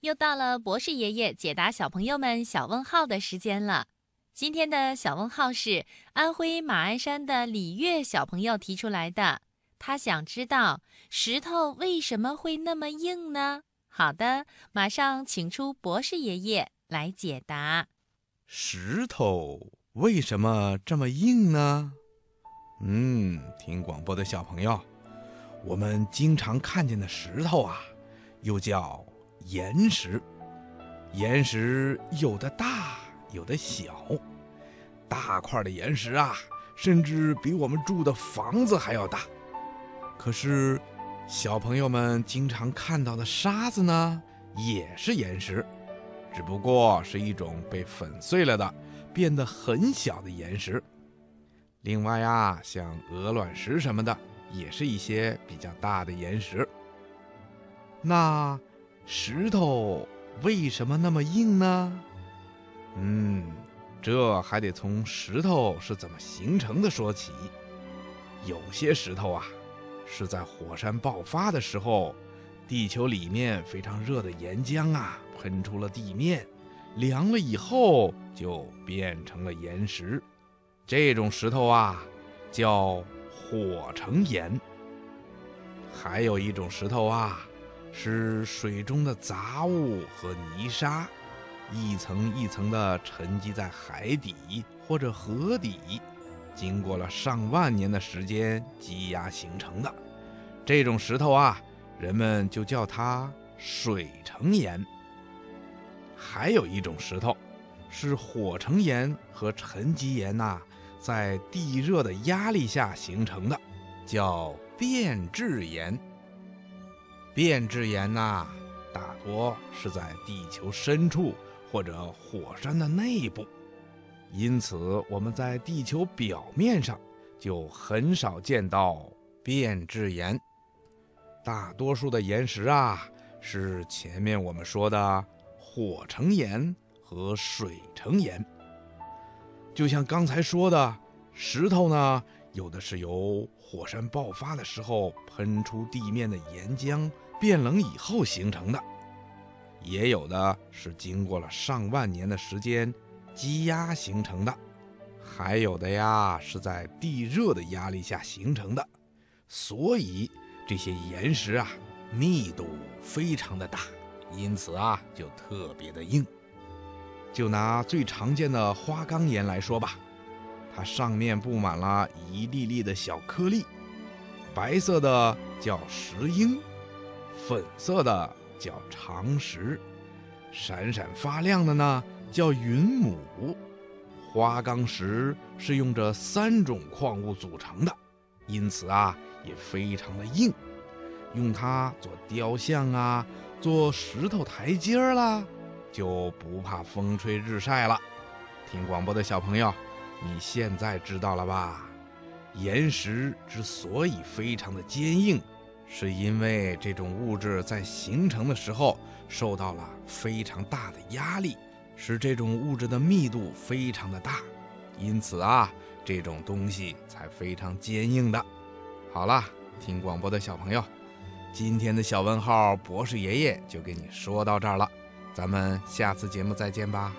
又到了博士爷爷解答小朋友们小问号的时间了。今天的小问号是安徽马鞍山的李月小朋友提出来的，他想知道石头为什么会那么硬呢？好的，马上请出博士爷爷来解答。石头为什么这么硬呢？嗯，听广播的小朋友，我们经常看见的石头啊，又叫岩石。岩石有的大，有的小。大块的岩石啊，甚至比我们住的房子还要大。可是，小朋友们经常看到的沙子呢，也是岩石，只不过是一种被粉碎了的、变得很小的岩石。另外啊，像鹅卵石什么的，也是一些比较大的岩石。那石头为什么那么硬呢？嗯，这还得从石头是怎么形成的说起。有些石头啊，是在火山爆发的时候，地球里面非常热的岩浆啊，喷出了地面，凉了以后就变成了岩石。这种石头啊，叫火成岩。还有一种石头啊，是水中的杂物和泥沙，一层一层的沉积在海底或者河底，经过了上万年的时间积压形成的。这种石头啊，人们就叫它水成岩。还有一种石头，是火成岩和沉积岩呐。在地热的压力下形成的，叫变质岩。变质岩呐，大多是在地球深处或者火山的内部，因此我们在地球表面上就很少见到变质岩。大多数的岩石啊，是前面我们说的火成岩和水成岩。就像刚才说的，石头呢，有的是由火山爆发的时候喷出地面的岩浆变冷以后形成的，也有的是经过了上万年的时间积压形成的，还有的呀是在地热的压力下形成的。所以这些岩石啊，密度非常的大，因此啊就特别的硬。就拿最常见的花岗岩来说吧，它上面布满了一粒粒的小颗粒，白色的叫石英，粉色的叫长石，闪闪发亮的呢叫云母。花岗石是用这三种矿物组成的，因此啊也非常的硬，用它做雕像啊，做石头台阶儿啦。就不怕风吹日晒了。听广播的小朋友，你现在知道了吧？岩石之所以非常的坚硬，是因为这种物质在形成的时候受到了非常大的压力，使这种物质的密度非常的大，因此啊，这种东西才非常坚硬的。好了，听广播的小朋友，今天的小问号博士爷爷就给你说到这儿了。咱们下次节目再见吧。